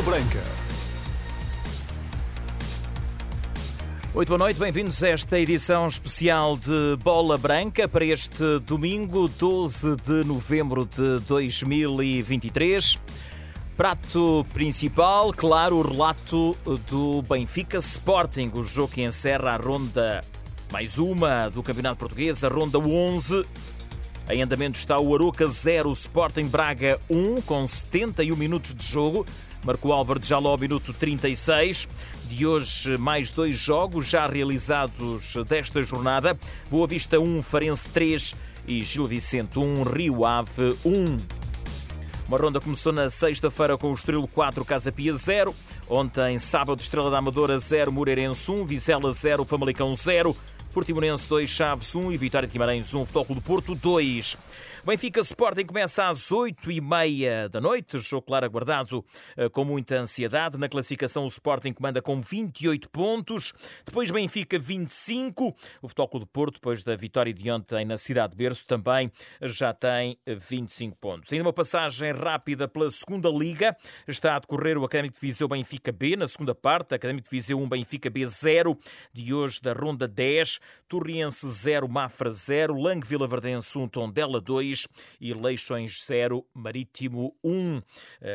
Bola Branca. Muito boa noite, bem-vindos a esta edição especial de Bola Branca para este domingo, 12 de novembro de 2023. Prato principal, claro, o relato do Benfica Sporting, o jogo que encerra a ronda mais uma do Campeonato Português, a ronda 11. Em andamento está o Aroca 0, Sporting Braga 1, com 71 minutos de jogo. Marcou Álvaro de Jaló, minuto 36. De hoje, mais dois jogos já realizados desta jornada. Boa Vista 1, Farense 3 e Gil Vicente 1, Rio Ave 1. Uma ronda começou na sexta-feira com o Estrelo 4, Casa Pia 0. Ontem, sábado, Estrela da Amadora 0, Moreirense 1, Vizela 0, Famalicão 0. Portimonense 2, Chaves 1 e Vitória de Guimarães 1, Futebol do Porto 2. Benfica Sporting começa às 8 e meia da noite, jogo claro aguardado eh, com muita ansiedade. Na classificação o Sporting comanda com 28 pontos, depois Benfica 25, o Futebol do Porto, depois da vitória de ontem na cidade de Berço, também já tem 25 pontos. Ainda uma passagem rápida pela segunda Liga, está a decorrer o Académico de Viseu Benfica B, na segunda parte, Académico de Viseu 1, Benfica B 0, de hoje da ronda 10, Torriense 0, Mafra 0, Langue Vila Verdense 1, Tondela 2 e Leixões 0, Marítimo 1.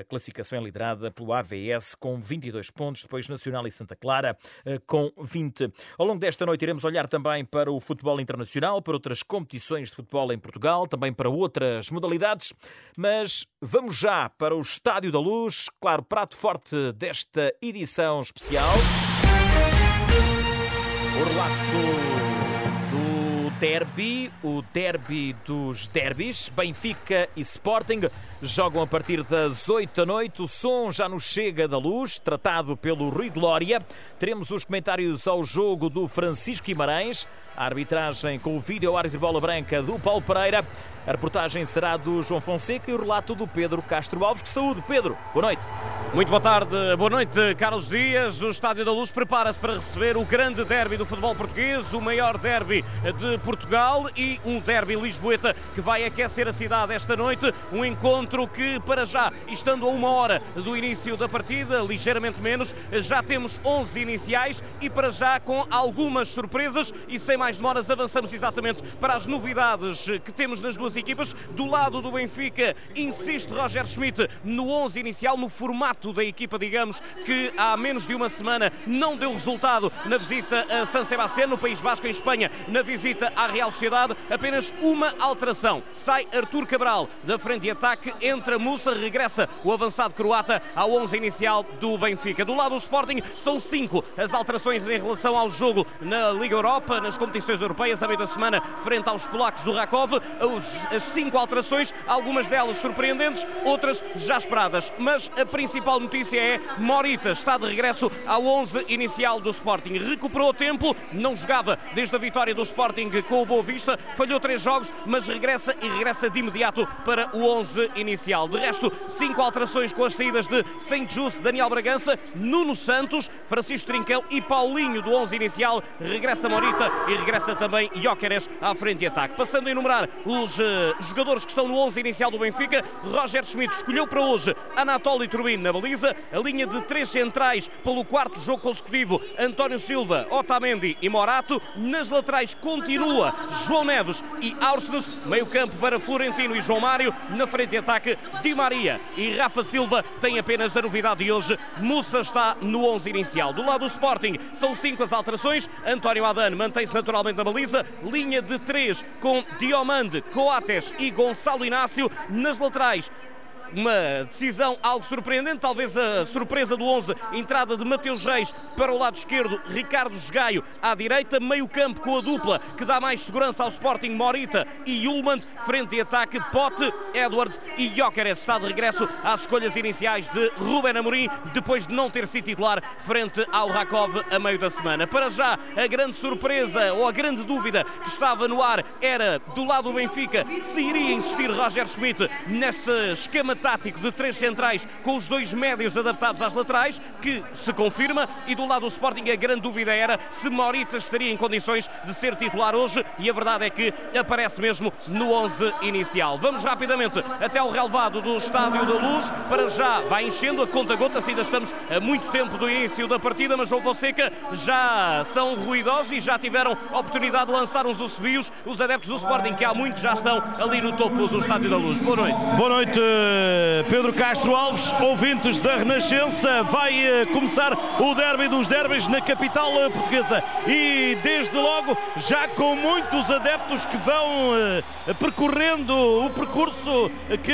A classificação é liderada pelo AVS com 22 pontos, depois Nacional e Santa Clara eh, com 20. Ao longo desta noite iremos olhar também para o futebol internacional, para outras competições de futebol em Portugal, também para outras modalidades, mas vamos já para o Estádio da Luz, claro, prato forte desta edição especial. O relato derby, o derby dos derbys. Benfica e Sporting jogam a partir das 8 da noite. O som já nos chega da luz, tratado pelo Rui Glória. Teremos os comentários ao jogo do Francisco Guimarães, a arbitragem com o vídeo árbitro bola branca do Paulo Pereira. A reportagem será do João Fonseca e o relato do Pedro Castro Alves. Que saúde, Pedro. Boa noite. Muito boa tarde. Boa noite, Carlos Dias. O Estádio da Luz prepara-se para receber o grande derby do futebol português, o maior derby de Portugal e um derby lisboeta que vai aquecer a cidade esta noite. Um encontro que, para já, estando a uma hora do início da partida, ligeiramente menos, já temos 11 iniciais e para já com algumas surpresas e sem mais demoras avançamos exatamente para as novidades que temos nas duas equipas. Do lado do Benfica, insiste Roger Schmidt no 11 inicial, no formato da equipa, digamos, que há menos de uma semana não deu resultado na visita a San Sebastián, no País Basco, em Espanha, na visita à Real Sociedade. Apenas uma alteração. Sai Artur Cabral da frente de ataque, entra Musa, regressa o avançado croata ao 11 inicial do Benfica. Do lado do Sporting, são cinco as alterações em relação ao jogo na Liga Europa, nas competições europeias, a meio da semana, frente aos polacos do Rakov. As cinco alterações, algumas delas surpreendentes, outras já esperadas. Mas a principal notícia é Morita está de regresso ao 11 inicial do Sporting. Recuperou tempo, não jogava desde a vitória do Sporting com o Boa Vista, falhou três jogos, mas regressa e regressa de imediato para o 11 inicial. De resto, cinco alterações com as saídas de Saint Just, Daniel Bragança, Nuno Santos, Francisco Trinquel e Paulinho do 11 inicial. Regressa Morita e regressa também Jóqueres à frente de ataque. Passando a enumerar os uh, jogadores que estão no 11 inicial do Benfica, Roger Schmidt escolheu para hoje Anatoly Turbin na baliza, a linha de três centrais pelo quarto jogo consecutivo, António Silva, Otamendi e Morato. Nas laterais continua João Neves e Áurcenes, meio campo para Florentino e João Mário, na frente de ataque Di Maria e Rafa Silva tem apenas a novidade de hoje, Mussa está no 11 inicial. Do lado do Sporting são cinco as alterações, António Adano mantém-se naturalmente na baliza, linha de três com Diomande, Coates e Gonçalo Inácio. Nas laterais uma decisão algo surpreendente, talvez a surpresa do 11, entrada de Mateus Reis para o lado esquerdo, Ricardo Esgaio à direita, meio campo com a dupla que dá mais segurança ao Sporting, Morita e Ullmann, frente e ataque, Pote, Edwards e Jóqueres está de regresso às escolhas iniciais de Ruben Amorim, depois de não ter sido titular frente ao Rakov a meio da semana. Para já, a grande surpresa ou a grande dúvida que estava no ar era do lado do Benfica se iria insistir Roger Schmidt neste esquema tático de três centrais com os dois médios adaptados às laterais, que se confirma, e do lado do Sporting a grande dúvida era se Moritas estaria em condições de ser titular hoje, e a verdade é que aparece mesmo no 11 inicial. Vamos rapidamente até ao relevado do Estádio da Luz, para já vai enchendo a conta-gotas, ainda estamos a muito tempo do início da partida, mas João Fonseca já são ruidosos e já tiveram oportunidade de lançar uns assobios os adeptos do Sporting, que há muito já estão ali no topo do Estádio da Luz. Boa noite. Boa noite, Pedro Castro Alves, ouvintes da Renascença. Vai eh, começar o derby dos derbys na capital eh, portuguesa e desde logo já com muitos adeptos que vão eh, percorrendo o percurso que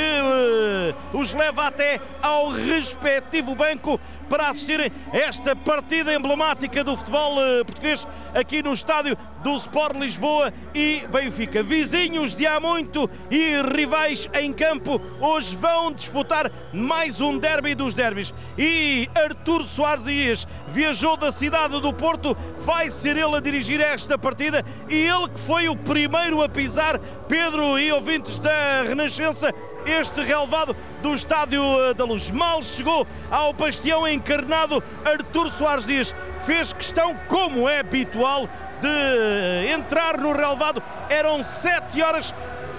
os leva até ao respectivo banco para assistirem a esta partida emblemática do futebol português aqui no estádio do Sport Lisboa e Benfica. Vizinhos de há muito e rivais em campo hoje vão disputar mais um derby dos derbys. E Artur Soares Dias viajou da cidade do Porto, vai ser ele a dirigir esta partida e ele que foi o primeiro a pisar, Pedro e ouvintes da Renascença, este relevado do Estádio eh, da Luz. Mal chegou ao bastião encarnado, Artur Soares Dias fez questão, como é habitual, de entrar no relevado. Eram 7 horas,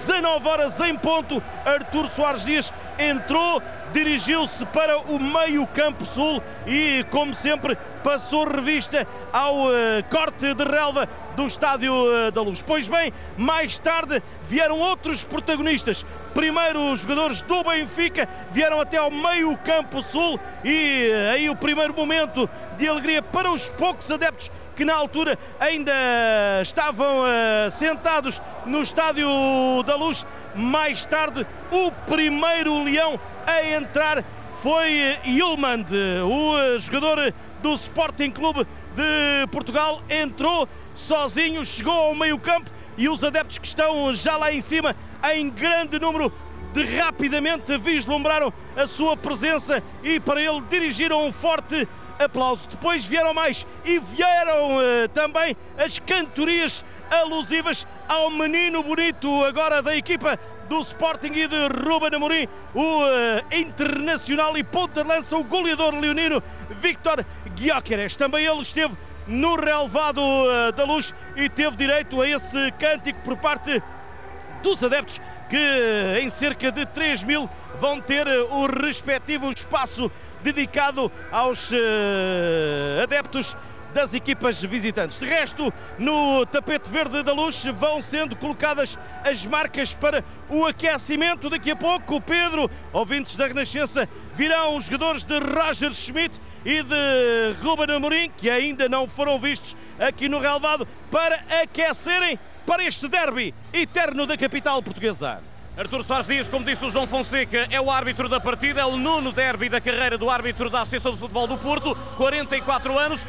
19 horas em ponto. Artur Soares Dias entrou, dirigiu-se para o meio-campo sul e, como sempre, passou revista ao uh, corte de relva do Estádio uh, da Luz. Pois bem, mais tarde vieram outros protagonistas. Primeiro, os jogadores do Benfica vieram até ao meio-campo sul e uh, aí o primeiro momento de alegria para os poucos adeptos que na altura ainda estavam uh, sentados no Estádio da Luz. Mais tarde, o primeiro leão a entrar foi Yulmand, o uh, jogador do Sporting Clube de Portugal. Entrou sozinho, chegou ao meio-campo e os adeptos que estão já lá em cima, em grande número, de rapidamente vislumbraram a sua presença e para ele dirigiram um forte aplauso. Depois vieram mais e vieram uh, também as cantorias alusivas ao menino bonito agora da equipa do Sporting e de Ruben Amorim, o uh, internacional e ponta de lança, o goleador leonino Victor Guióqueres. Também ele esteve no relevado uh, da luz e teve direito a esse cântico por parte dos adeptos que em cerca de 3 mil vão ter o respectivo espaço dedicado aos uh, adeptos das equipas visitantes. De resto, no tapete verde da luz vão sendo colocadas as marcas para o aquecimento. Daqui a pouco, Pedro, ouvintes da Renascença, virão os jogadores de Roger Schmidt e de Ruben Amorim, que ainda não foram vistos aqui no relevado, para aquecerem para este derby eterno da capital portuguesa. Artur Soares Dias, como disse o João Fonseca, é o árbitro da partida, é o nono derby da carreira do árbitro da Associação de Futebol do Porto, 44 anos.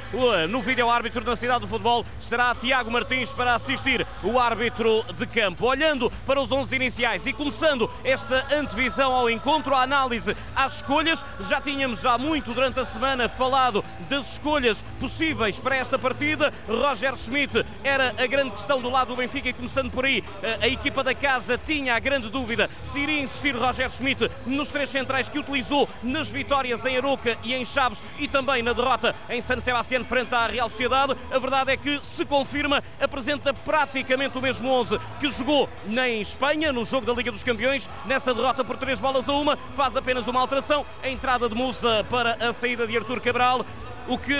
No vídeo árbitro da cidade do futebol estará Tiago Martins para assistir o árbitro de campo. Olhando para os 11 iniciais e começando esta antevisão ao encontro, a análise às escolhas, já tínhamos há muito durante a semana falado das escolhas possíveis para esta partida. Roger Schmidt era a grande questão do lado do Benfica e começando por aí, a equipa da casa tinha a grande dúvida se iria insistir Roger Schmidt nos três centrais que utilizou nas vitórias em Aroca e em Chaves e também na derrota em San Sebastián frente à Real Sociedade. A verdade é que se confirma, apresenta praticamente o mesmo 11 que jogou em Espanha, no jogo da Liga dos Campeões, nessa derrota por três bolas a uma, faz apenas uma alteração, a entrada de Musa para a saída de Artur Cabral. O que,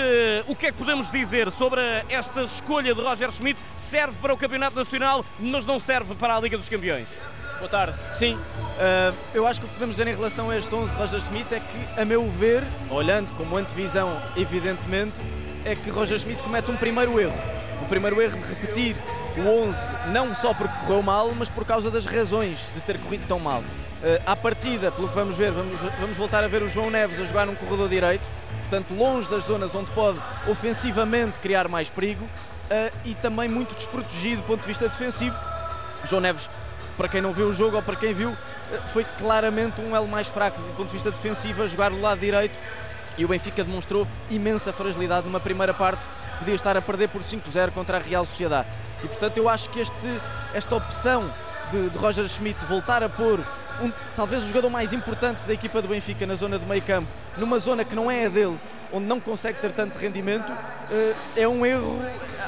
o que é que podemos dizer sobre esta escolha de Roger Schmidt? Serve para o Campeonato Nacional, mas não serve para a Liga dos Campeões. Boa tarde. Sim, uh, eu acho que o que podemos dizer em relação a este 11 de Roger Schmidt é que, a meu ver, olhando como antevisão, evidentemente, é que Roger Schmidt comete um primeiro erro. O primeiro erro de repetir o 11, não só porque correu mal, mas por causa das razões de ter corrido tão mal. Uh, à partida, pelo que vamos ver, vamos, vamos voltar a ver o João Neves a jogar num corredor direito, portanto, longe das zonas onde pode ofensivamente criar mais perigo uh, e também muito desprotegido do ponto de vista defensivo. João Neves para quem não viu o jogo ou para quem viu, eh, foi claramente um elo mais fraco do ponto de vista defensivo a jogar do lado direito e o Benfica demonstrou imensa fragilidade numa primeira parte, podia estar a perder por 5-0 contra a Real Sociedade. E portanto eu acho que este, esta opção de, de Roger Schmidt voltar a pôr um, talvez o jogador mais importante da equipa do Benfica na zona do meio campo, numa zona que não é a dele, onde não consegue ter tanto rendimento, uh, é um erro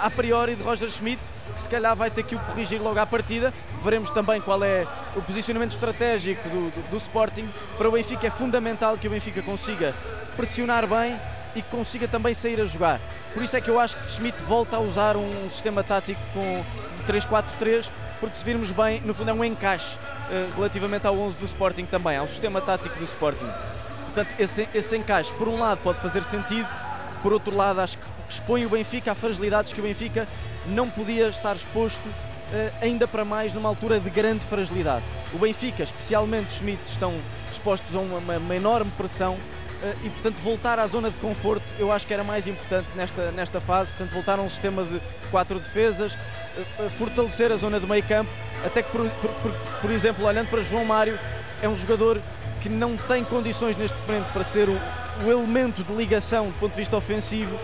a priori de Roger Schmidt, que se calhar vai ter que o corrigir logo à partida. Veremos também qual é o posicionamento estratégico do, do, do Sporting. Para o Benfica é fundamental que o Benfica consiga pressionar bem e que consiga também sair a jogar. Por isso é que eu acho que Schmidt volta a usar um sistema tático com 3-4-3, porque se virmos bem, no fundo é um encaixe uh, relativamente ao 11 do Sporting também, ao sistema tático do Sporting. Portanto, esse, esse encaixe, por um lado, pode fazer sentido, por outro lado, acho que expõe o Benfica a fragilidades que o Benfica não podia estar exposto uh, ainda para mais numa altura de grande fragilidade. O Benfica, especialmente Schmidt, estão expostos a uma, uma, enorme pressão eh, e portanto voltar à zona de conforto eu acho que era mais importante nesta, nesta fase, portanto voltar a um sistema de quatro defesas, eh, fortalecer a zona do meio campo, até que por, por, por exemplo olhando para João Mário é um jogador que não tem condições neste momento para ser o, o elemento de ligação do ponto de vista ofensivo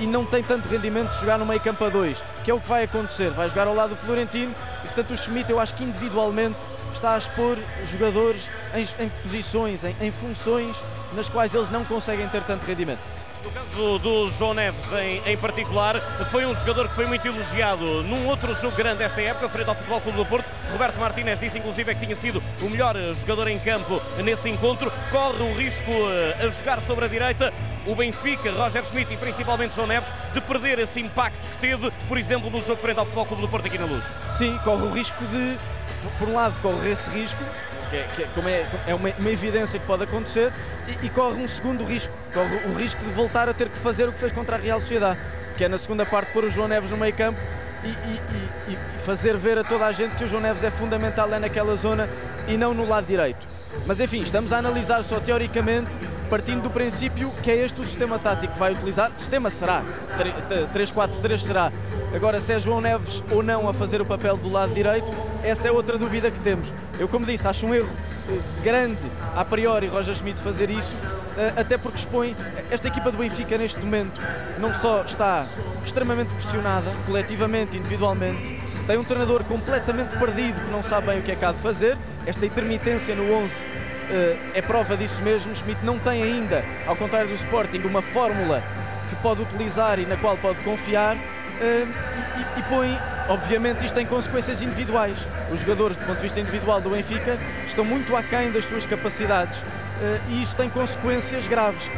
e não tem tanto rendimento de jogar no meio campo a dois, que é o que vai acontecer, vai jogar ao lado do Florentino e portanto o Schmidt eu acho que individualmente está a expor jogadores em, em posições, em, em, funções nas quais eles não conseguem ter tanto rendimento. No caso do João Neves em, em, particular, foi um jogador que foi muito elogiado num outro jogo grande desta época, frente ao Futebol Clube do Porto. Roberto Martínez disse inclusive que tinha sido o melhor jogador em campo nesse encontro. Corre o risco eh, a jogar sobre a direita o Benfica, Roger Schmidt e principalmente João Neves, de perder esse impacto que teve, por exemplo, no jogo frente ao Futebol Clube do Porto aqui na Luz? Sim, corre o risco de, por um lado, corre esse risco, que é, que é, como é, é uma, uma, evidência que pode acontecer, e, e, corre um segundo risco, corre o risco de voltar a ter que fazer o que fez contra a Real Sociedade, que é na segunda parte pôr o João Neves no meio campo e, e, e, fazer ver a toda a gente que o João Neves é fundamental é naquela zona e não no lado direito. Mas enfim, estamos a analisar só teoricamente, partindo do princípio que é este o sistema tático que vai utilizar. Sistema será, 3-4-3 será. Agora, se é João Neves ou não a fazer o papel do lado direito, essa é outra dúvida que temos. Eu, como disse, acho um erro grande a priori Roger Schmidt fazer isso, eh, até porque expõe esta equipa do Benfica neste momento não só está extremamente pressionada, coletivamente, individualmente, tem um treinador completamente perdido que não sabe bem o que é que há de fazer. Esta intermitência no 11 uh, eh, é prova disso mesmo. Schmidt não tem ainda, ao contrário do Sporting, uma fórmula que pode utilizar e na qual pode confiar. Uh, e, e, põe, obviamente, isto tem consequências individuais. Os jogadores, do ponto de vista individual do Benfica, estão muito aquém das suas capacidades uh, e isso tem consequências graves.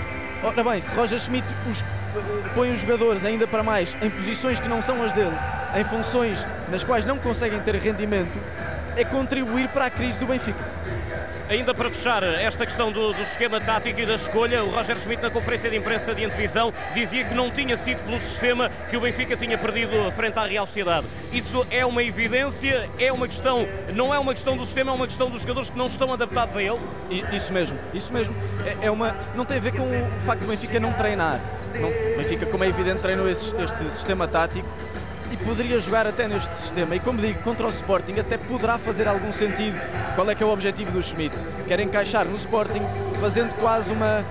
Ora bem, se Roger Schmidt os põe os jogadores ainda para mais em posições que não são as dele, em funções nas quais não conseguem ter rendimento, é contribuir para a crise do Benfica. Ainda para fechar esta questão do, do, esquema tático e da escolha, o Roger Schmidt, na conferência de imprensa de antevisão, dizia que não tinha sido pelo sistema que o Benfica tinha perdido frente à Real Sociedade. Isso é uma evidência, é uma questão, não é uma questão do sistema, é uma questão dos jogadores que não estão adaptados a ele? Isso mesmo, isso mesmo. É, é uma, não tem a ver com o facto do Benfica não treinar. Não, o Benfica, como é evidente, treinou este, este sistema tático e poderia jogar até neste sistema. E como digo, contra o Sporting até poderá fazer algum sentido. Qual é que é o objetivo do Schmidt? Quer encaixar no Sporting, fazendo quase uma,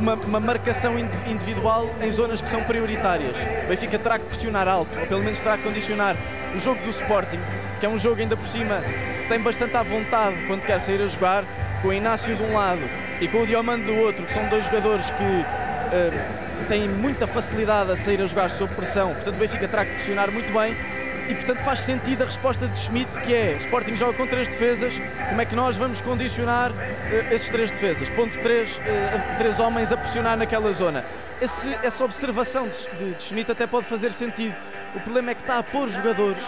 uma, uma marcação individual em zonas que são prioritárias. O Benfica terá que pressionar alto, ou pelo menos terá que condicionar o jogo do Sporting, que é um jogo ainda por cima que tem bastante à vontade quando quer sair a jogar, com o Inácio de um lado e com o Diomando do outro, que são dois jogadores que. Uh, tem muita facilidade a sair a jogar sob pressão, portanto o Benfica terá que pressionar muito bem e portanto faz sentido a resposta de Schmidt que é Sporting joga com três defesas, como é que nós vamos condicionar uh, esses três defesas? Ponto três, uh, três homens a pressionar naquela zona. Esse, essa observação de, de Schmidt até pode fazer sentido. O problema é que está a pôr jogadores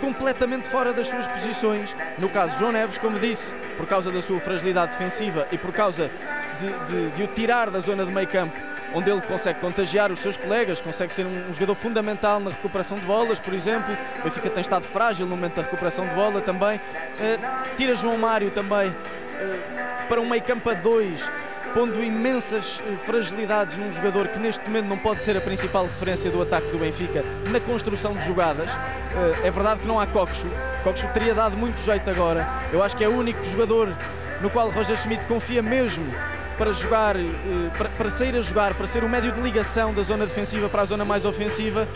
completamente fora das suas posições. No caso, João Neves, como disse, por causa da sua fragilidade defensiva e por causa de, de, de o tirar da zona de meio campo onde ele consegue contagiar os seus colegas, consegue ser um, jogador fundamental na recuperação de bolas, por exemplo. O Benfica tem estado frágil no momento da recuperação de bola também. Uh, tira João Mário também uh, para um meio campo a dois, pondo imensas uh, fragilidades num jogador que neste momento não pode ser a principal referência do ataque do Benfica na construção de jogadas. é verdade que não há Coxo. Coxo teria dado muito jeito agora. Eu acho que é o único jogador no qual Roger Schmidt confia mesmo para jogar, eh, para, para sair a jogar, para ser o médio de ligação da zona defensiva para a zona mais ofensiva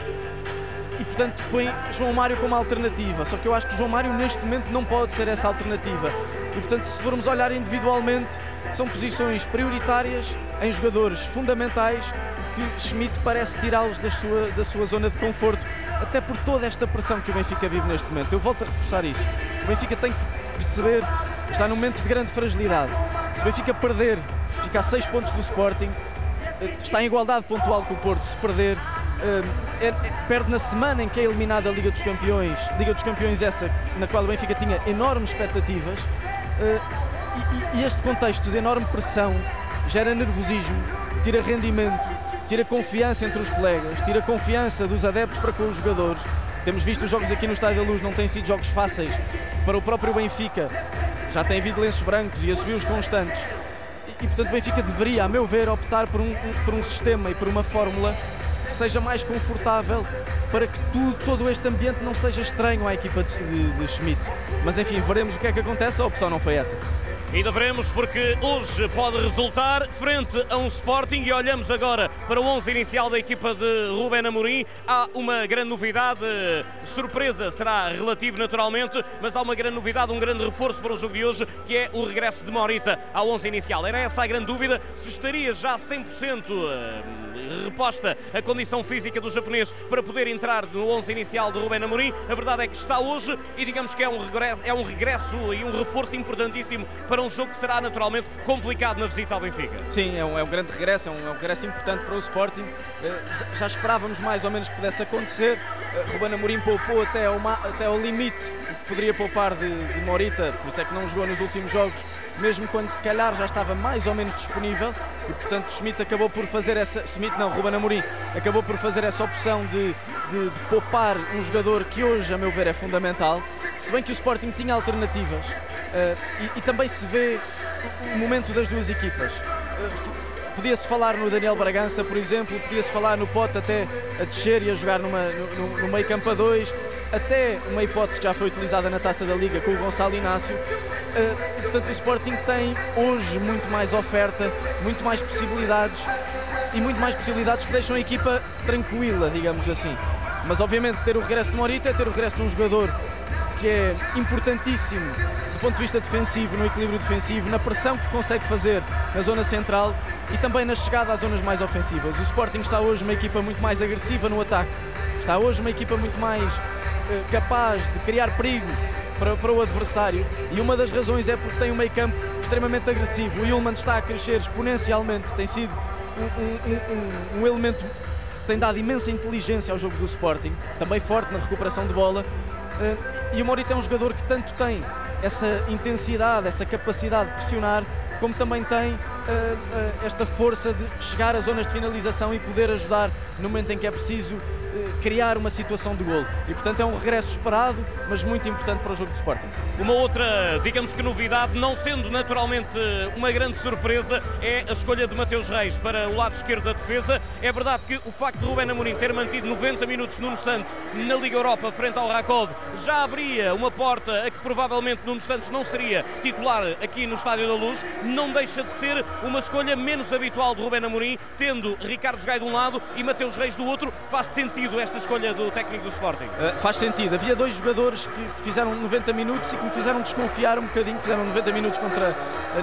e portanto põe João Mário como alternativa. Só que eu acho que João Mário neste momento não pode ser essa alternativa. E portanto, se formos olhar individualmente, são posições prioritárias em jogadores fundamentais que Schmidt parece tirá-los da sua, da sua zona de conforto, até por toda esta pressão que o Benfica vive neste momento. Eu volto a reforçar isto. O Benfica tem que perceber que está num momento de grande fragilidade. Se o Benfica perder, fica a 6 pontos do Sporting, eh, está em igualdade pontual com o Porto. Se perder, é, é, perde na semana em que é eliminada a Liga dos Campeões, Liga dos Campeões essa na qual o Benfica tinha enormes expectativas. Uh, e, e, este contexto de enorme pressão gera nervosismo, tira rendimento, tira confiança entre os colegas, tira confiança dos adeptos para com os jogadores. Temos visto os jogos aqui no Estádio da Luz, não têm sido jogos fáceis para o próprio Benfica. Já tem havido lenços brancos e assobios constantes. E, portanto, o Benfica deveria, a meu ver, optar por um, um, por um sistema e por uma fórmula que seja mais confortável para que tudo, todo este ambiente não seja estranho à equipa de, de, de Schmidt. Mas enfim, veremos o que é que acontece, a opção não foi essa. Ainda veremos porque hoje pode resultar frente a um Sporting e olhamos agora para o 11 inicial da equipa de Rubén Amorim. Há uma grande novidade, surpresa será relativo naturalmente, mas há uma grande novidade, um grande reforço para o jogo de hoje, que é o regresso de Morita ao 11 inicial. Era essa a grande dúvida, se estaria já 100% eh, reposta a condição física do japonês para poder entrar no 11 inicial de Rubén Amorim. A verdade é que está hoje e digamos que é um regresso, é um regresso e um reforço importantíssimo para um jogo que será naturalmente complicado na visita ao Benfica. Sim, é um, é um grande regresso, é um, é um, regresso importante para o Sporting. Uh, já, já, esperávamos mais ou menos que pudesse acontecer. Uh, Ruben Amorim poupou até ao, até ao limite o que poderia poupar de, de Morita, por isso é que não jogou nos últimos jogos mesmo quando se calhar já estava mais ou menos disponível e portanto Schmidt acabou por fazer essa, Schmidt não, Ruben Amorim acabou por fazer essa opção de, de, de, poupar um jogador que hoje a meu ver é fundamental, se bem que o Sporting tinha alternativas e, e, também se vê o momento das duas equipas. Uh, Podia-se falar no Daniel Bragança, por exemplo, podia-se falar no Pote até a descer e a jogar numa, no, no meio campo a dois, até uma hipótese que já foi utilizada na Taça da Liga com o Gonçalo Inácio. Uh, portanto, o Sporting tem hoje muito mais oferta, muito mais possibilidades e muito mais possibilidades que deixam a equipa tranquila, digamos assim. Mas obviamente ter o regresso de Morita é ter o regresso de um jogador que é importantíssimo do ponto de vista defensivo, no equilíbrio defensivo, na pressão que consegue fazer na zona central e também na chegada às zonas mais ofensivas. O Sporting está hoje uma equipa muito mais agressiva no ataque, está hoje uma equipa muito mais eh, capaz de criar perigo para, para, o adversário. E uma das razões é porque tem um meio campo extremamente agressivo. O Yulman está a crescer exponencialmente, tem sido um, um, um, um elemento tem dado imensa inteligência ao jogo do Sporting, também forte na recuperação de bola. Eh, e o Morita é um jogador que tanto tem essa intensidade, essa capacidade de pressionar, como também tem uh, uh, esta força de chegar às zonas de finalização e poder ajudar no momento em que é preciso criar uma situação de gol. E portanto é um regresso esperado, mas muito importante para o jogo de Sporting. Uma outra, digamos que novidade, não sendo naturalmente uma grande surpresa, é a escolha de Mateus Reis para o lado esquerdo da defesa. É verdade que o facto de Rubén Amorim ter mantido 90 minutos Nuno Santos na Liga Europa frente ao Rakov já abria uma porta a que provavelmente Nuno Santos não seria titular aqui no Estádio da Luz. Não deixa de ser uma escolha menos habitual de Rubén Amorim, tendo Ricardo Gai de um lado e Mateus Reis do outro. Faz sentido esta escolha do técnico do Sporting? Uh, faz sentido. Havia dois jogadores que fizeram 90 minutos e que me fizeram desconfiar um bocadinho, fizeram 90 minutos contra,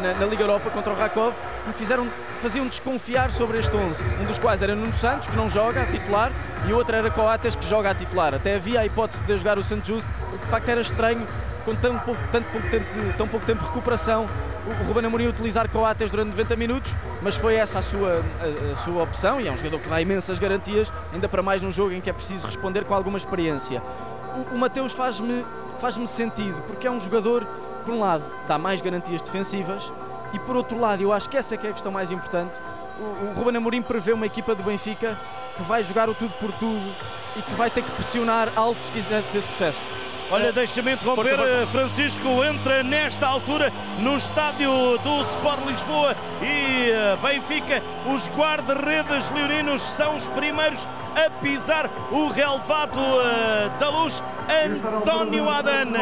na, na Liga Europa contra o Rakov, que me fizeram, faziam desconfiar sobre este 11. Um dos quais era Nuno Santos, que não joga a titular, e o outro era Coates, que joga a titular. Até havia a hipótese de jogar o Santos Justo, de facto era estranho, com tão pouco, tanto pouco tempo de, tão pouco tempo de recuperação, o Ruben Amorim utilizar Coates durante 90 minutos, mas foi essa a sua, a, a, sua opção e é um jogador que dá imensas garantias, ainda para mais num jogo em que é preciso responder com alguma experiência. O, o Mateus faz-me faz sentido, porque é um jogador, por um lado, dá mais garantias defensivas e por outro lado, eu acho que essa é, que é a questão mais importante, o, o Ruben Amorim prevê uma equipa do Benfica que vai jogar o tudo por tudo e que vai ter que pressionar alto se quiser ter sucesso. Olha, deixa-me interromper, eh, Francisco entra nesta altura no estádio do Sport Lisboa e eh, Benfica. Os guarda-redes leoninos são os primeiros a pisar o relevado eh, da luz. António Adan,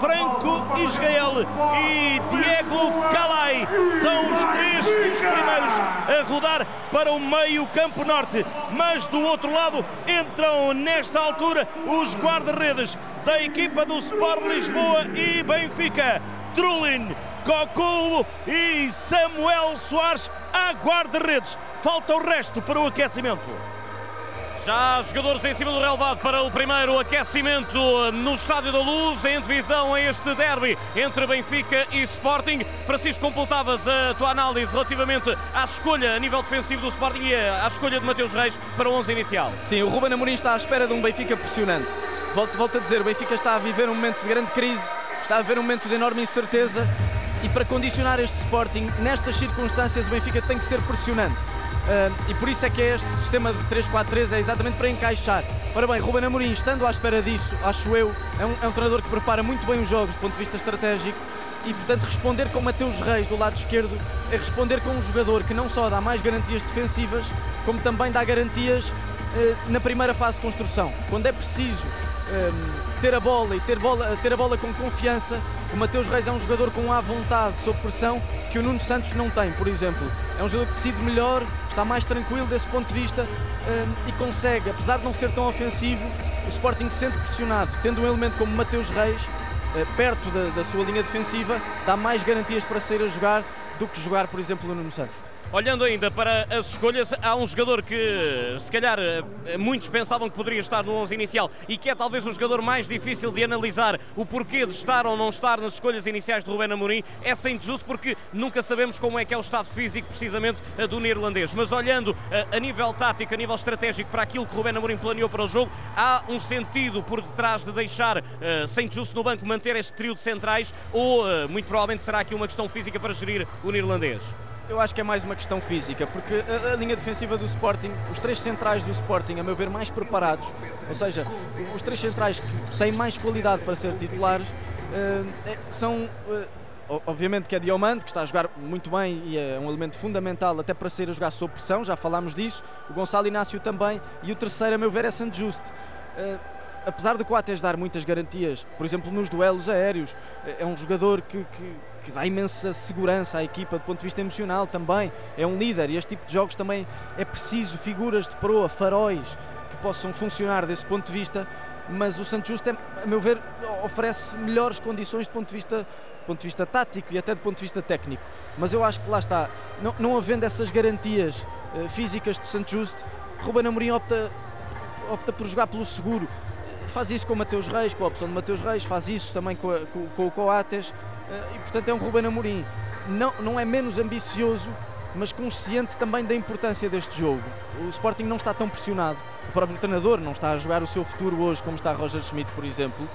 Franco Israel e Diego Calai são os três os primeiros a rodar para o meio campo norte. Mas do outro lado entram nesta altura os guarda-redes da equipa do Sport Lisboa e Benfica. Drulin, Cocu e Samuel Soares a guarda-redes. Falta o resto para o aquecimento. Já jogadores em cima do relevado para o primeiro aquecimento no Estádio da Luz, em divisão a este derby entre Benfica e Sporting. Francisco, completavas a tua análise relativamente à escolha a nível defensivo do Sporting e à escolha de Mateus Reis para o 11 inicial. Sim, o Ruben Amorim está à espera de um Benfica pressionante. Volto, volto a dizer, o Benfica está a viver um momento de grande crise, está a viver um momento de enorme incerteza e para condicionar este Sporting, nestas circunstâncias, o Benfica tem que ser pressionante. Uh, e por isso é que este sistema de 3-4-3 é exatamente para encaixar. Ora bem, Ruben Amorim, estando à espera disso, acho eu, é um, é um treinador que prepara muito bem os jogos do ponto de vista estratégico e, portanto, responder com Mateus Reis do lado esquerdo é responder com um jogador que não só dá mais garantias defensivas, como também dá garantias uh, na primeira fase de construção. Quando é preciso um, ter a bola e ter, bola, ter a bola com confiança. O Mateus Reis é um jogador com a vontade, sob pressão, que o Nuno Santos não tem, por exemplo. É um jogador que decide melhor, está mais tranquilo desse ponto de vista um, e consegue, apesar de não ser tão ofensivo, o Sporting se sente pressionado, tendo um elemento como Mateus Reis, uh, perto da, da sua linha defensiva, dá mais garantias para sair a jogar do que jogar, por exemplo, o Nuno Santos. Olhando ainda para as escolhas, há um jogador que se calhar eh, muitos pensavam que poderia estar no 11 inicial e que é talvez o jogador mais difícil de analisar o porquê de estar ou não estar nas escolhas iniciais de Rubén Amorim, é sem justo porque nunca sabemos como é que é o estado físico precisamente eh, do neerlandês. Mas olhando eh, a nível tático, a nível estratégico para aquilo que Rubén Amorim planeou para o jogo, há um sentido por detrás de deixar sem justo no banco manter este trio de centrais ou muito provavelmente será aqui uma questão física para gerir o neerlandês? Eu acho que é mais uma questão física, porque a, a, linha defensiva do Sporting, os três centrais do Sporting, a meu ver, mais preparados, ou seja, os três centrais que têm mais qualidade para ser titulares, uh, são. Uh, obviamente que é Diomante, que está a jogar muito bem e é um elemento fundamental até para ser a jogar sob pressão, já falámos disso. O Gonçalo Inácio também. E o terceiro, a meu ver, é Santo Justo. Uh, apesar de Coates dar muitas garantias, por exemplo, nos duelos aéreos, é um jogador que, que que dá imensa segurança à equipa do ponto de vista emocional também. É um líder e este tipo de jogos também é preciso figuras de proa, faróis que possam funcionar desse ponto de vista. Mas o Santos Justo, é, a meu ver, oferece melhores condições do ponto de vista do ponto de vista tático e até do ponto de vista técnico. Mas eu acho que lá está, não, não havendo essas garantias uh, físicas do Santos Justo, Ruben Amorim opta, opta por jogar pelo seguro. Faz isso com o Mateus Reis, com a opção de Mateus Reis, faz isso também com, a, com, com o Coates e portanto é um Ruben Amorim. Não, não é menos ambicioso, mas consciente também da importância deste jogo. O Sporting não está tão pressionado, o próprio treinador não está a jogar o seu futuro hoje como está Roger Schmidt, por exemplo.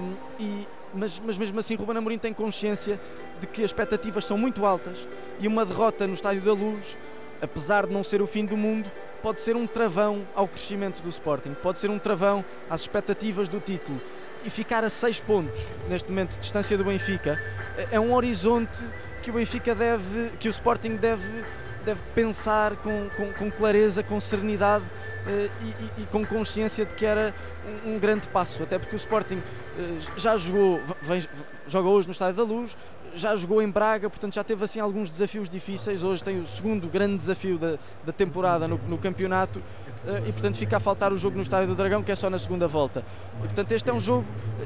Um, e, mas, mas, mesmo assim, Ruben Amorim tem consciência de que as expectativas são muito altas e uma derrota no Estádio da Luz, apesar de não ser o fim do mundo, pode ser um travão ao crescimento do Sporting, pode ser um travão às expectativas do título e ficar a 6 pontos neste momento de distância do Benfica é um horizonte que o Benfica deve, que o Sporting deve, deve pensar com, com, com clareza, com serenidade eh, e, e, e, com consciência de que era um, um, grande passo, até porque o Sporting eh, já jogou, vem, joga hoje no Estádio da Luz, já jogou em Braga, portanto já teve assim alguns desafios difíceis. Hoje tem o segundo grande desafio da, da temporada no, no campeonato e portanto fica a faltar o jogo no Estádio do Dragão, que é só na segunda volta. E, portanto este é um jogo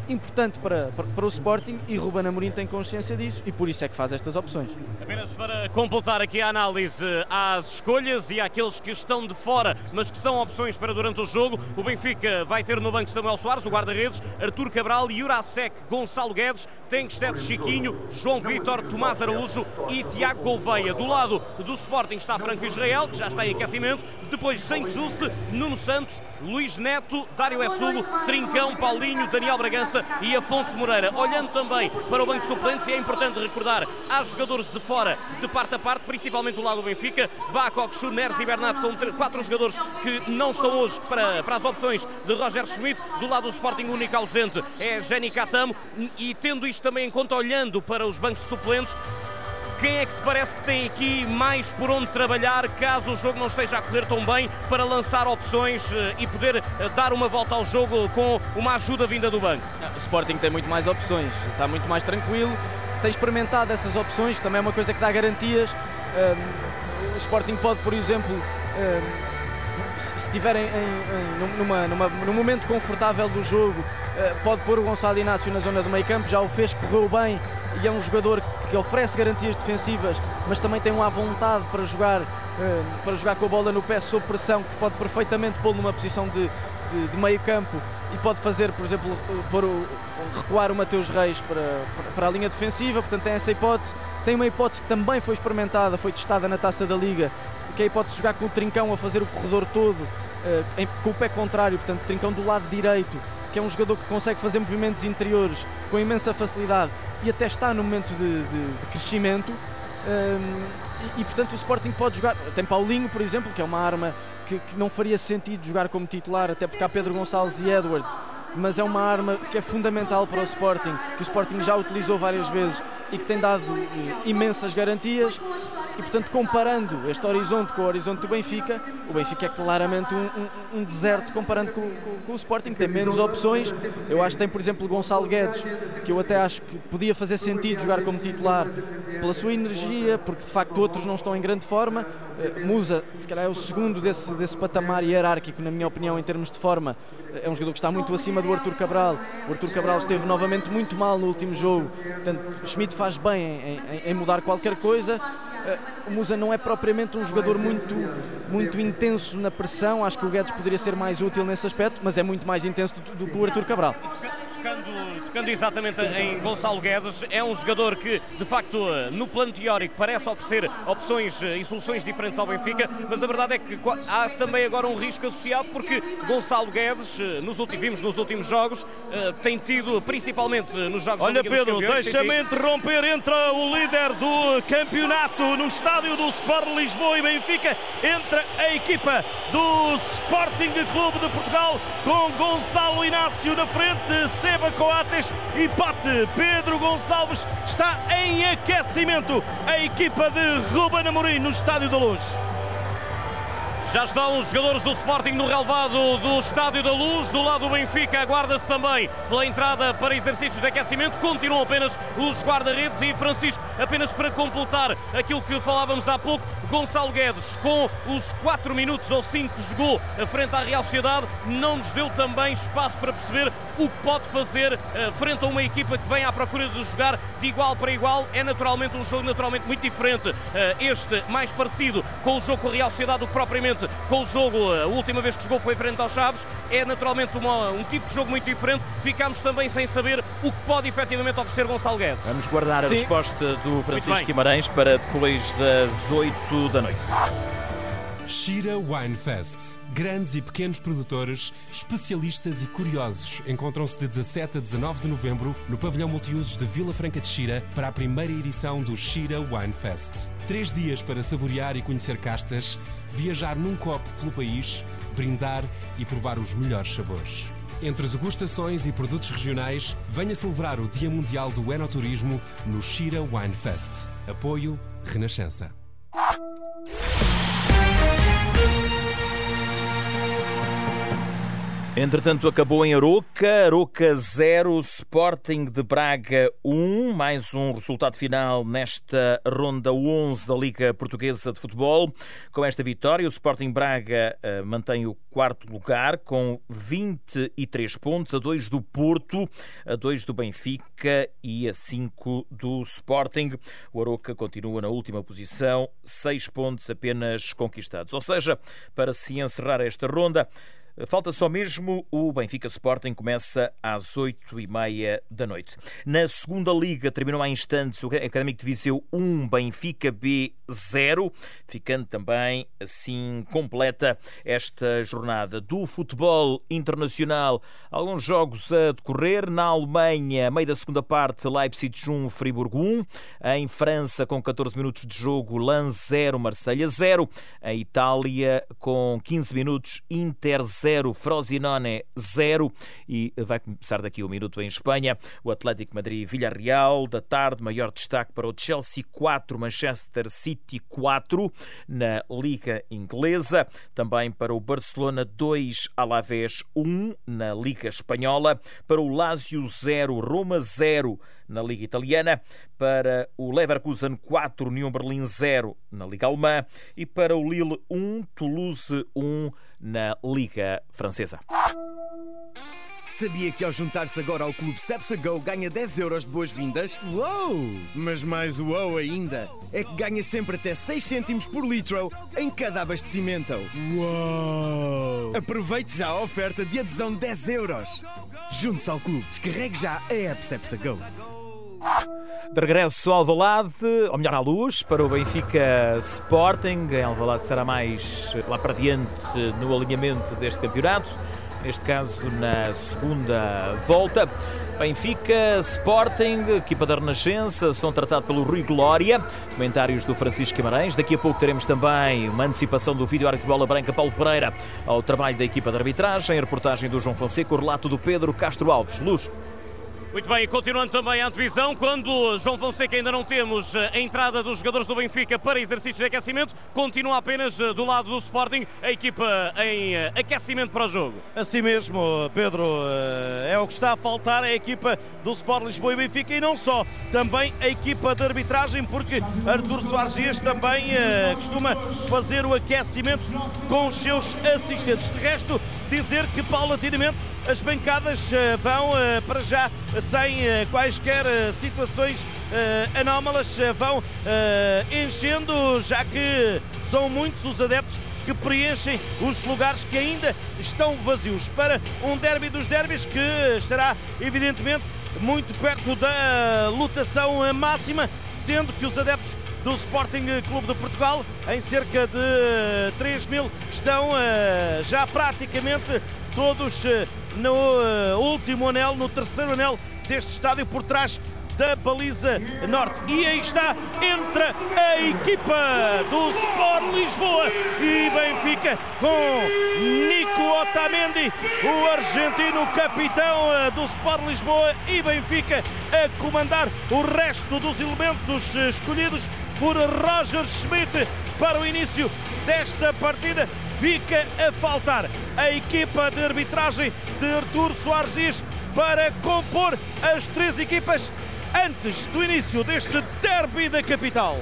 importante para, para, para, o Sporting e Ruben Amorim tem consciência disso e por isso é que faz estas opções. Apenas para completar aqui a análise às escolhas e àqueles que estão de fora, mas que são opções para durante o jogo, o Benfica vai ter no banco Samuel Soares, o guarda-redes, Artur Cabral, Jurasek, Gonçalo Guedes, Tenkstedt, Chiquinho, João Vitor, Tomás Araújo e Tiago Gouveia. Do lado do Sporting está Franco Israel, que já está em aquecimento, depois Saint Juste, Nuno Santos, Luís Neto, Dário Essulo, Trincão, Paulinho, Daniel Bragança e Afonso Moreira. Olhando também para o banco de suplentes, é importante recordar aos jogadores de fora, de parte a parte, principalmente do lado do Benfica, Bacok, Schuneres e Bernardo são quatro jogadores que não estão hoje para, para as opções de Roger Schmidt. Do lado do Sporting, o único ausente é Jenny Catamo e tendo isto também em conta, olhando para os bancos de suplentes, quem é que te parece que tem aqui mais por onde trabalhar caso o jogo não esteja a correr tão bem para lançar opções eh, e poder eh, dar uma volta ao jogo com uma ajuda vinda do banco? O Sporting tem muito mais opções, está muito mais tranquilo, tem experimentado essas opções, também é uma coisa que dá garantias. o Sporting pode, por exemplo, se estiverem numa, numa, num momento confortável do jogo, uh, pode pôr o Gonçalo Inácio na zona do meio campo, já o fez, correu bem e é um jogador que oferece garantias defensivas, mas também tem uma vontade para jogar, uh, para jogar com a bola no pé sob pressão, que pode perfeitamente pô-lo numa posição de, de, de, meio campo e pode fazer, por exemplo, por o, recuar o Mateus Reis para, para a linha defensiva, portanto tem essa hipótese. Tem uma hipótese que também foi experimentada, foi testada na Taça da Liga, que é a hipótese de jogar com o Trincão a fazer o corredor todo, uh, em, com o pé contrário, portanto Trincão do lado direito, que é um jogador que consegue fazer movimentos interiores com imensa facilidade e até está no momento de, de, de crescimento. Um, e, e, portanto o Sporting pode jogar. Tem Paulinho, por exemplo, que é uma arma que, que, não faria sentido jogar como titular, até porque há Pedro Gonçalves e Edwards, mas é uma arma que é fundamental para o Sporting, que o Sporting já utilizou várias vezes e que tem dado eh, imensas garantias. E portanto, comparando este horizonte com o horizonte do Benfica, o Benfica é claramente um, um, um deserto comparando com, com, com, o Sporting, que tem menos opções. Eu acho que tem, por exemplo, Gonçalo Guedes, que eu até acho que podia fazer sentido jogar como titular pela sua energia, porque de facto outros não estão em grande forma. Uh, Musa, se calhar é o segundo desse, desse patamar hierárquico, na minha opinião, em termos de forma. É um jogador que está muito acima do Artur Cabral. O Artur Cabral esteve novamente muito mal no último jogo. Portanto, Schmidt faz bem em, em, em mudar qualquer coisa. Uh, o Musa não é propriamente um jogador muito, muito intenso na pressão, acho que o Guedes poderia ser mais útil nesse aspecto, mas é muito mais intenso do, do que o Artur Cabral tocando, tocando exatamente em Gonçalo Guedes, é um jogador que, de facto, no plano teórico parece oferecer opções e soluções diferentes ao Benfica, mas a verdade é que há também agora um risco associado, porque Gonçalo Guedes, nos últimos, vimos nos últimos jogos, eh, tem tido, principalmente nos jogos Olha, Pedro, deixa-me interromper. Entra o líder do campeonato no estádio do Sport Lisboa e Benfica. Entra a equipa do Sporting Clube de Portugal com Gonçalo Inácio na frente. Seba Coates e Pate. Pedro Gonçalves está em aquecimento. A equipa de Ruben Amorim no Estádio da Luz. Já estão os jogadores do Sporting no relevado do Estádio da Luz. Do lado do Benfica, aguarda-se também pela entrada para exercícios de aquecimento. Continuam apenas os guarda-redes e Francisco, apenas para completar aquilo que falávamos há pouco, Gonçalo Guedes, com os 4 minutos ou 5 que jogou frente à Real Sociedade, não nos deu também espaço para perceber o que pode fazer uh, frente a uma equipa que vem à procura de jogar de igual para igual. É naturalmente um jogo naturalmente muito diferente. Uh, este mais parecido com o jogo com a Real Sociedade do que propriamente com o jogo, a última vez que jogou foi frente aos Chaves. É naturalmente uma, um tipo de jogo muito diferente. Ficamos também sem saber o que pode efetivamente oferecer Gonçalo Guedes. Vamos guardar a Sim. resposta do Francisco Guimarães para depois das 8 da noite. Shira Wine Fest. Grandes e pequenos produtores, especialistas e curiosos encontram-se de 17 a 19 de novembro no pavilhão multiusos de Vila Franca de Xira para a primeira edição do Shira Wine Fest. Três dias para saborear e conhecer castas, viajar num copo pelo país, brindar e provar os melhores sabores. Entre degustações e produtos regionais, venha celebrar o Dia Mundial do Enoturismo no Shira Wine Fest. Apoio Renascença. Entretanto, acabou em Aroca, Aroca 0, Sporting de Braga 1, mais um resultado final nesta ronda 11 da Liga Portuguesa de Futebol. Com esta vitória, o Sporting Braga uh, mantém o quarto lugar com 23 pontos, a 2 do Porto, a 2 do Benfica e a 5 do Sporting. O Aroca continua na última posição, 6 pontos apenas conquistados. Ou seja, para se encerrar esta ronda, Falta só mesmo o Benfica Sporting, começa às 8h30 da noite. Na segunda liga terminou há instantes o Académico de Viseu 1, Benfica B 0, ficando também assim completa esta jornada do futebol internacional. Alguns jogos a decorrer. Na Alemanha, meio da segunda parte, Leipzig 1, Friburgo 1. Em França, com 14 minutos de jogo, Lens 0, Marselha 0. Em Itália, com 15 minutos, Inter 0. 0, Frosinone 0 e vai começar daqui um minuto em Espanha. O Atlético Madrid-Villarreal da tarde, maior destaque para o Chelsea 4, Manchester City 4 na Liga Inglesa. Também para o Barcelona 2, Alavés 1 na Liga Espanhola. Para o Lazio 0, Roma 0 na Liga Italiana. para o Leverkusen 4, União Berlim 0 na Liga Alemã e para o Lille 1, Toulouse 1 na Liga Francesa. Sabia que ao juntar-se agora ao clube Go ganha 10 euros de boas-vindas? Uou! Mas mais uou ainda é que ganha sempre até 6 cêntimos por litro em cada abastecimento. Uou! Aproveite já a oferta de adesão de 10 euros. Junte-se ao clube, descarregue já a app Go. De regresso ao Alvalade, ou melhor, à luz, para o Benfica Sporting. Em Alvalade será mais lá para diante no alinhamento deste campeonato neste caso na segunda volta. Benfica, Sporting, equipa da Renascença, são tratados pelo Rui Glória. Comentários do Francisco Guimarães. Daqui a pouco teremos também uma antecipação do vídeo árbitro bola branca Paulo Pereira ao trabalho da equipa de arbitragem, a reportagem do João Fonseca, o relato do Pedro Castro Alves. Luz. Muito bem, continuando também a divisão, quando João Fonseca ainda não temos eh, a entrada dos jogadores do Benfica para exercício de aquecimento, continua apenas eh, do lado do Sporting a equipa em eh, aquecimento para o jogo. Assim mesmo, Pedro, é o que está a faltar a equipa do Sport Lisboa e Benfica e não só, também a equipa de arbitragem, porque Artur Soares Dias também costuma fazer o aquecimento com os seus assistentes. De resto, dizer que paulatinamente as bancadas vão para já sem eh, quaisquer eh, situações eh, anómalas, vão enchendo, já que são muitos os adeptos que preenchem os lugares que ainda estão vazios. Para um derby dos derbys que estará evidentemente muito perto da lotação máxima, sendo que os adeptos do Sporting Clube de Portugal, em cerca de 3 mil, estão já praticamente todos no uh, último anel, no terceiro anel deste estádio, por trás da baliza norte. E aí está, entra a equipa do Sport Lisboa e Benfica com Nico Otamendi, o argentino capitão uh, do Sport Lisboa e Benfica a comandar o resto dos elementos escolhidos por Roger Schmidt para o início desta partida fica a faltar a equipa de arbitragem de Artur Soares Dias para compor as três equipas antes do início deste derby da capital.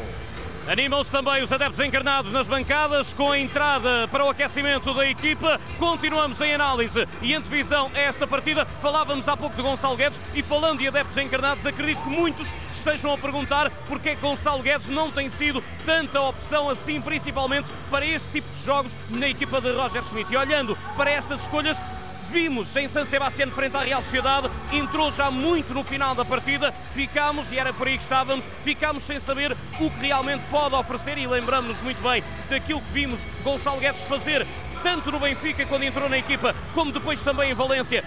Animam-se também os adeptos encarnados nas bancadas com a entrada para o aquecimento da equipa. Continuamos em análise e antevisão a esta partida. Falávamos há pouco de Gonçalo Guedes e falando de adeptos encarnados, acredito que muitos estejam a perguntar porque que Gonçalo Guedes não tem sido tanta opção assim, principalmente para este tipo de jogos na equipa de Roger Schmidt. E olhando para estas escolhas, vimos em San Sebastián frente à Real Sociedade, entrou já muito no final da partida, ficámos, e era por aí que estávamos, ficámos sem saber o que realmente pode oferecer e lembramos-nos muito bem daquilo que vimos Gonçalo Guedes fazer tanto no Benfica quando entrou na equipa, como depois também em Valência.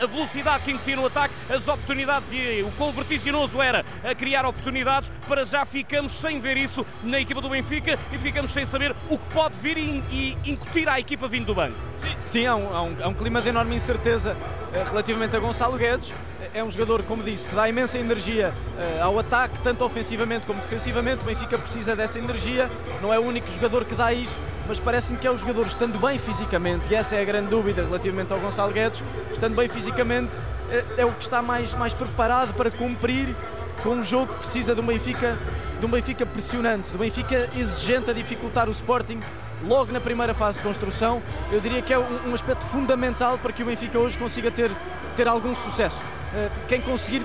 a velocidade que incutia no ataque, as oportunidades e o quão vertiginoso era a criar oportunidades. Para já ficamos sem ver isso na equipa do Benfica e ficamos sem saber o que pode vir e, e incutir à equipa vindo do banco. Sim, sim há, um, há, um, há um clima de enorme incerteza eh, relativamente a Gonçalo Guedes é um jogador, como disse, que dá imensa energia uh, ao ataque, tanto ofensivamente como defensivamente. O Benfica precisa dessa energia, não é o único jogador que dá isso, mas parece-me que é o jogador estando bem fisicamente, e essa é a grande dúvida relativamente ao Gonçalo Guedes, estando bem fisicamente, uh, é o que está mais, mais preparado para cumprir com um jogo que precisa de um Benfica, de um Benfica pressionante, de um Benfica exigente a dificultar o Sporting logo na primeira fase de construção. Eu diria que é um, um aspecto fundamental para que o Benfica hoje consiga ter, ter algum sucesso. Eh, quem conseguir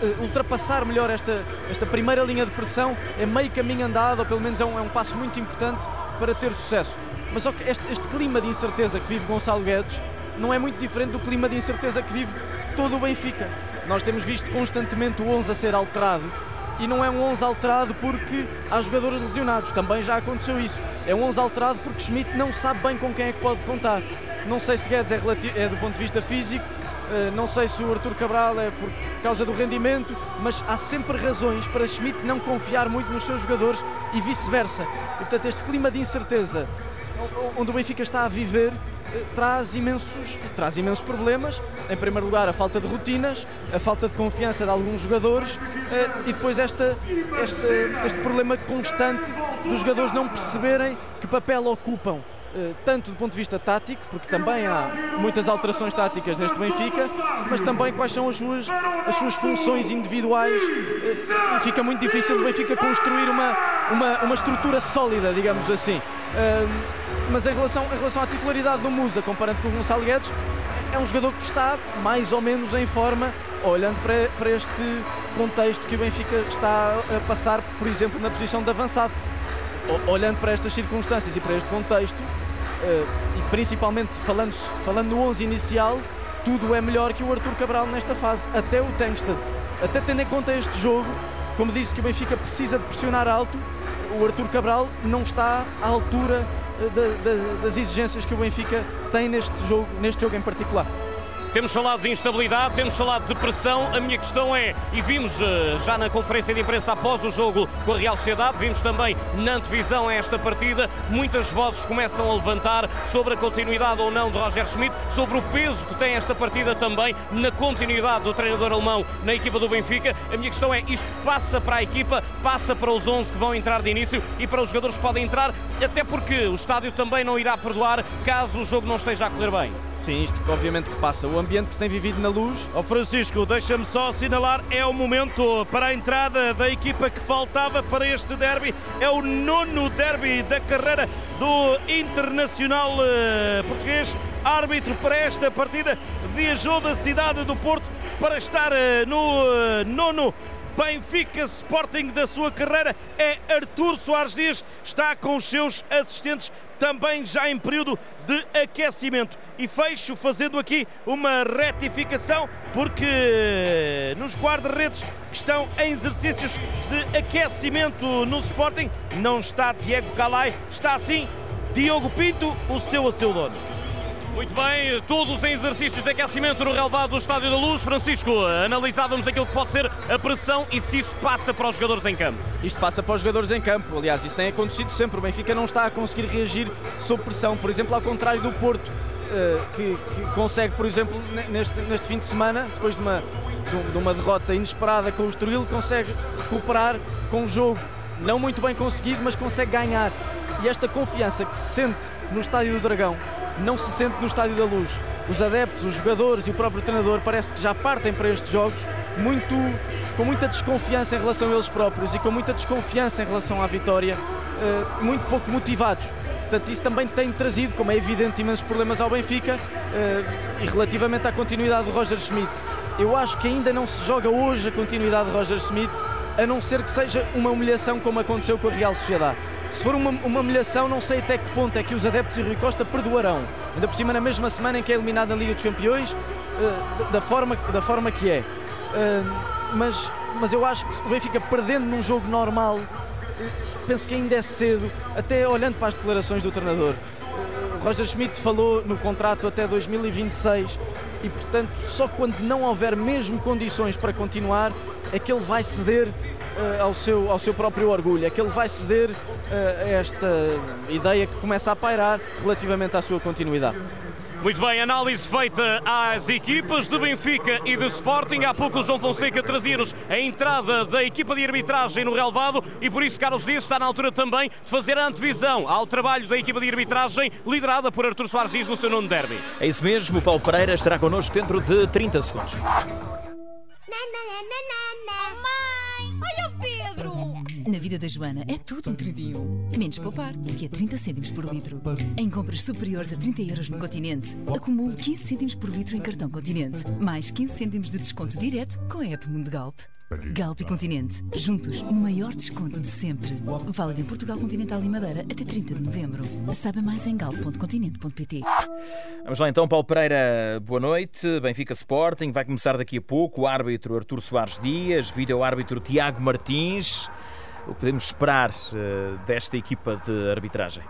eh, ultrapassar melhor esta, esta primeira linha de pressão é meio caminho andado, ou pelo menos é um, é um passo muito importante para ter sucesso. Mas este, este clima de incerteza que vive Gonçalo Guedes não é muito diferente do clima de incerteza que vive todo o Benfica. Nós temos visto constantemente o 11 a ser alterado e não é um 11 alterado porque há jogadores lesionados, também já aconteceu isso. É um 11 alterado porque Schmidt não sabe bem com quem é que pode contar. Não sei se Guedes é, é do ponto de vista físico, não sei se o Arthur Cabral é por causa do rendimento, mas há sempre razões para Schmidt não confiar muito nos seus jogadores e vice-versa. E portanto, este clima de incerteza onde o Benfica está a viver eh, traz imensos, traz imensos problemas. Em primeiro lugar, a falta de rotinas, a falta de confiança de alguns jogadores eh, e depois esta, este, este problema constante dos jogadores não perceberem que papel ocupam eh, tanto do ponto de vista tático, porque também há muitas alterações táticas neste Benfica, mas também quais são as suas, as suas funções individuais. Eh, e fica muito difícil o Benfica construir uma, uma, uma estrutura sólida, digamos assim. Eh, mas em relação, em relação à titularidade do Musa, comparando com o Gonçalo Guedes, é um jogador que está mais ou menos em forma, olhando para, para este contexto que o Benfica está a passar, por exemplo, na posição de avançado. Olhando para estas circunstâncias e para este contexto, eh, e principalmente falando, falando no 11 inicial, tudo é melhor que o Arthur Cabral nesta fase, até o Tankstead. Até tendo em conta este jogo, como disse que o Benfica precisa de pressionar alto, o Arthur Cabral não está à altura eh, das exigências que o Benfica tem neste jogo, neste jogo em particular. Temos falado de instabilidade, temos falado de pressão. A minha questão é, e vimos eh, já na conferência de imprensa após o jogo com a Real Sociedade, vimos também na antevisão a esta partida, muitas vozes começam a levantar sobre a continuidade ou não de Roger Schmidt, sobre o peso que tem esta partida também na continuidade do treinador alemão na equipa do Benfica. A minha questão é, isto passa para a equipa, passa para os 11 que vão entrar de início e para os jogadores que podem entrar, até porque o estádio também não irá perdoar caso o jogo não esteja a correr bem. Sim, isto obviamente que passa. O ambiente que se tem vivido na luz. Oh Francisco, deixa-me só assinalar, é o momento para a entrada da equipa que faltava para este derby. É o nono derby da carreira do Internacional eh, Português. Árbitro para esta partida viajou da cidade do Porto para estar eh, no eh, nono Benfica Sporting da sua carreira é Artur Soares Dias, está com os seus assistentes também já em período de aquecimento. E fecho fazendo aqui uma retificação, porque nos guarda-redes que estão em exercícios de aquecimento no Sporting, não está Diego Calai, está sim Diogo Pinto, o seu a seu dono. Muito bem, todos em exercícios de aquecimento no relevado do Estádio da Luz. Francisco, analisávamos aquilo que pode ser a pressão e se isso passa para os jogadores em campo. Isto passa para os jogadores em campo, aliás, isso tem acontecido sempre. O Benfica não está a conseguir reagir sob pressão, por exemplo, ao contrário do Porto, eh, que, que consegue, por exemplo, neste, neste fim de semana, depois de uma, de uma derrota inesperada com o Estoril, consegue recuperar com o jogo não muito bem conseguido, mas consegue ganhar. E esta confiança que se sente no Estádio do Dragão não se sente no Estádio da Luz. Os adeptos, os jogadores e o próprio treinador parece que já partem para estes jogos muito, com muita desconfiança em relação a eles próprios e com muita desconfiança em relação à vitória, eh, muito pouco motivados. Portanto, isso também tem trazido, como é evidente, imensos problemas ao Benfica eh, e relativamente à continuidade de Roger Schmidt. Eu acho que ainda não se joga hoje a continuidade de Roger Schmidt, a não ser que seja uma humilhação como aconteceu com a Real Sociedade. Se for uma, uma humilhação, não sei até que ponto é que os adeptos e Rui Costa perdoarão. Ainda por cima, na mesma semana em que é eliminado na Liga dos Campeões, uh, da, forma, da forma que é. Uh, mas, mas eu acho que o Benfica perdendo num jogo normal, uh, penso que ainda é cedo, até olhando para as declarações do treinador. Roger Schmidt falou no contrato até 2026 e, portanto, só quando não houver mesmo condições para continuar é que ele vai ceder uh, ao, seu, ao seu próprio orgulho, é que ele vai ceder uh, a esta ideia que começa a pairar relativamente à sua continuidade. Muito bem, análise feita às equipas de Benfica e de Sporting. Há pouco o João Fonseca trazia-nos a entrada da equipa de arbitragem no relevado e por isso Carlos Dias está na altura também de fazer a antevisão ao trabalho da equipa de arbitragem liderada por Artur Soares Dias no seu nono derby. É isso mesmo, o Paulo Pereira estará connosco dentro de 30 segundos. Na vida da Joana é tudo um 31. Menos poupar, que é 30 cêntimos por litro. Em compras superiores a 30 euros no continente, acumule 15 cêntimos por litro em cartão Continente. Mais 15 cêntimos de desconto direto com a app Mundo Galp. E Continente, juntos no maior desconto de sempre. Válido em Portugal Continental e Madeira até 30 de novembro. Saiba mais em galp.continente.pt. Vamos lá então, Paulo Pereira, boa noite. Benfica Sporting, vai começar daqui a pouco. O árbitro Artur Soares Dias, vídeo árbitro Tiago Martins o que podemos esperar uh, desta equipa de arbitragem?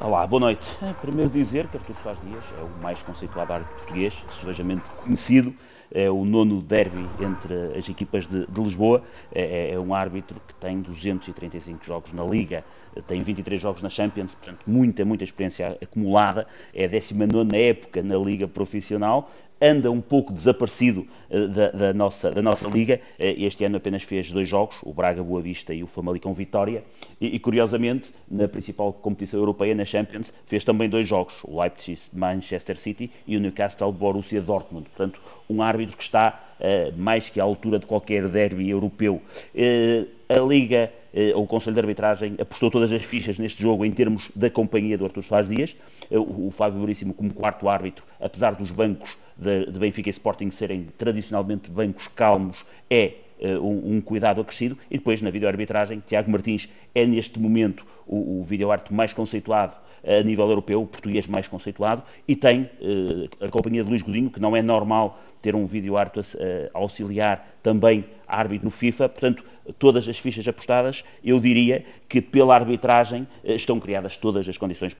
Olá, boa noite. Primeiro dizer que Artur Soares Dias é o mais conceituado árbitro português, sujamente conhecido, é o nono derby entre as equipas de, de Lisboa, é, é, um árbitro que tem 235 jogos na Liga, tem 23 jogos na Champions, portanto muita, muita experiência acumulada, é a 19 época na Liga Profissional, anda um pouco desaparecido uh, da, da, nossa, da nossa liga. Uh, este ano apenas fez dois jogos, o Braga Boa Vista e o Famalicão Vitória. E, e, curiosamente, na principal competição europeia, na Champions, fez também dois jogos, o Leipzig Manchester City e o Newcastle Borussia Dortmund. Portanto, um árbitro que está uh, mais que à altura de qualquer derby europeu. a Liga o Conselho de Arbitragem apostou todas as fichas neste jogo em termos da companhia do Artur Soares Dias, o Fábio Veríssimo como quarto árbitro, apesar dos bancos de, de Benfica e Sporting serem tradicionalmente bancos calmos, é um, um, cuidado acrescido. E depois, na videoarbitragem, Tiago Martins é neste momento o, o videoarte mais conceituado a nível europeu, o português mais conceituado, e tem uh, a companhia de Luís Godinho, que não é normal ter um videoarte auxiliar também árbitro no FIFA, portanto, todas as fichas apostadas, eu diria que pela arbitragem estão criadas todas as condições